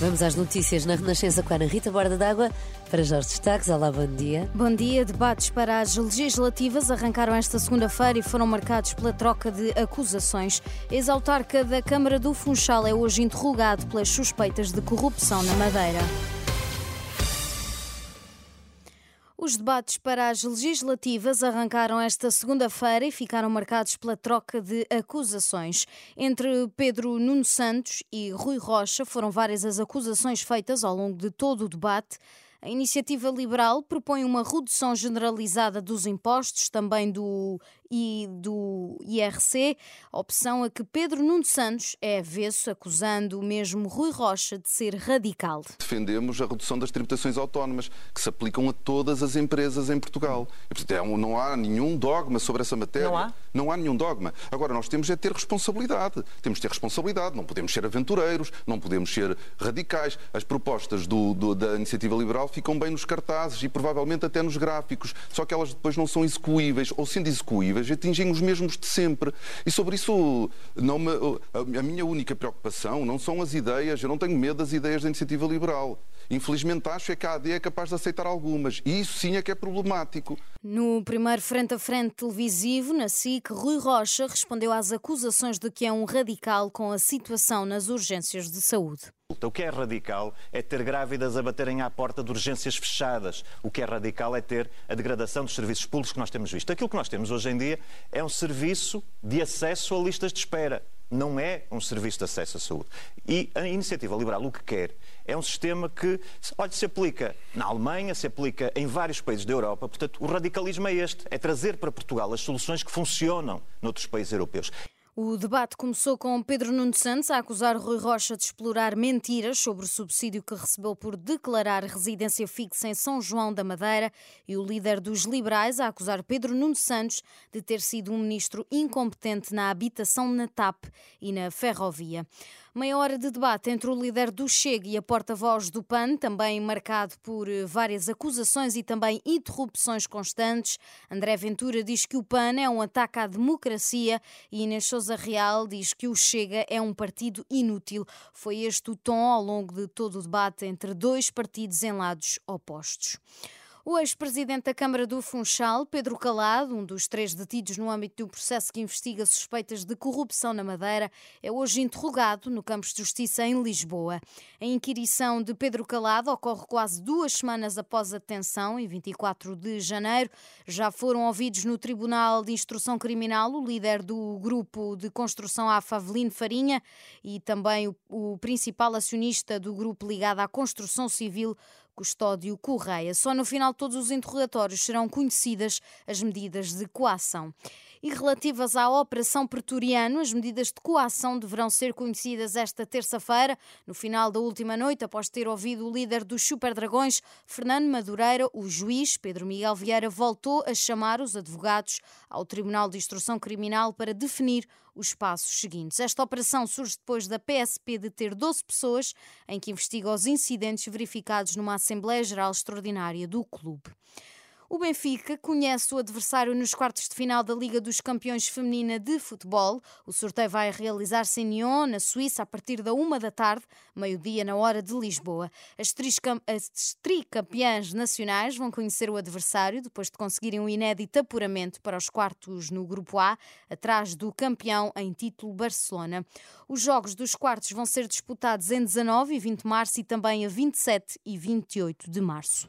Vamos às notícias na Renascença com a Ana Rita Borda d'Água. Para já os destaques. Olá, bom dia. Bom dia. Debates para as legislativas arrancaram esta segunda-feira e foram marcados pela troca de acusações. Ex-autarca da Câmara do Funchal é hoje interrogado pelas suspeitas de corrupção na Madeira. Os debates para as legislativas arrancaram esta segunda-feira e ficaram marcados pela troca de acusações. Entre Pedro Nuno Santos e Rui Rocha foram várias as acusações feitas ao longo de todo o debate. A iniciativa liberal propõe uma redução generalizada dos impostos, também do e do IRC, opção a que Pedro Nuno Santos é avesso, acusando o mesmo Rui Rocha de ser radical. Defendemos a redução das tributações autónomas, que se aplicam a todas as empresas em Portugal. E, portanto, é não há nenhum dogma sobre essa matéria. Não há? Não há nenhum dogma. Agora, nós temos é ter responsabilidade. Temos de ter responsabilidade. Não podemos ser aventureiros, não podemos ser radicais. As propostas do, do, da iniciativa liberal ficam bem nos cartazes e provavelmente até nos gráficos, só que elas depois não são execuíveis, ou sendo execuíveis, atingem os mesmos de sempre. E sobre isso, não me, a minha única preocupação não são as ideias, eu não tenho medo das ideias da iniciativa liberal. Infelizmente acho é que a AD é capaz de aceitar algumas. E isso sim é que é problemático. No primeiro frente a frente televisivo, na SIC, Rui Rocha respondeu às acusações de que é um radical com a situação nas urgências de saúde. O que é radical é ter grávidas a baterem à porta de urgências fechadas. O que é radical é ter a degradação dos serviços públicos que nós temos visto. Aquilo que nós temos hoje em dia é um serviço de acesso a listas de espera. Não é um serviço de acesso à saúde. E a iniciativa liberal o que quer é um sistema que olha, se aplica na Alemanha, se aplica em vários países da Europa. Portanto, o radicalismo é este: é trazer para Portugal as soluções que funcionam noutros países europeus. O debate começou com Pedro Nuno Santos a acusar Rui Rocha de explorar mentiras sobre o subsídio que recebeu por declarar residência fixa em São João da Madeira e o líder dos liberais a acusar Pedro Nuno Santos de ter sido um ministro incompetente na habitação na TAP e na ferrovia. Meia hora de debate entre o líder do Chega e a porta-voz do PAN, também marcado por eh, várias acusações e também interrupções constantes. André Ventura diz que o PAN é um ataque à democracia e Inês Sousa Real diz que o Chega é um partido inútil. Foi este o tom ao longo de todo o debate entre dois partidos em lados opostos. O ex-presidente da Câmara do Funchal, Pedro Calado, um dos três detidos no âmbito de um processo que investiga suspeitas de corrupção na Madeira, é hoje interrogado no Campos de Justiça em Lisboa. A inquirição de Pedro Calado ocorre quase duas semanas após a detenção, em 24 de janeiro. Já foram ouvidos no Tribunal de Instrução Criminal o líder do grupo de construção AFA, Avelino Farinha, e também o, o principal acionista do grupo ligado à construção civil, Custódio Correia. Só no final de todos os interrogatórios serão conhecidas as medidas de coação. E relativas à Operação Pretoriano, as medidas de coação deverão ser conhecidas esta terça-feira, no final da última noite, após ter ouvido o líder dos Super Dragões, Fernando Madureira, o juiz Pedro Miguel Vieira voltou a chamar os advogados ao Tribunal de Instrução Criminal para definir os passos seguintes. Esta operação surge depois da PSP deter 12 pessoas em que investiga os incidentes verificados numa Assembleia Geral Extraordinária do clube. O Benfica conhece o adversário nos quartos de final da Liga dos Campeões Feminina de Futebol. O sorteio vai realizar-se em Nyon, na Suíça, a partir da uma da tarde, meio-dia, na hora de Lisboa. As, as tricampeãs nacionais vão conhecer o adversário depois de conseguirem um inédito apuramento para os quartos no Grupo A, atrás do campeão em título Barcelona. Os jogos dos quartos vão ser disputados em 19 e 20 de março e também a 27 e 28 de março.